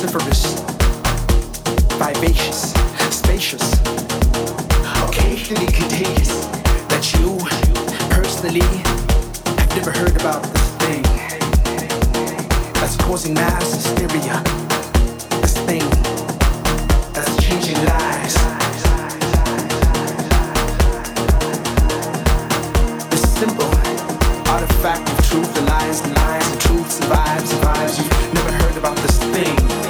vociferous, vivacious, spacious, occasionally contagious, that you personally have never heard about this thing that's causing mass hysteria, this thing that's changing lives. This simple artifact of truth the lies the lies the truth survives, survives. You've never heard about this thing.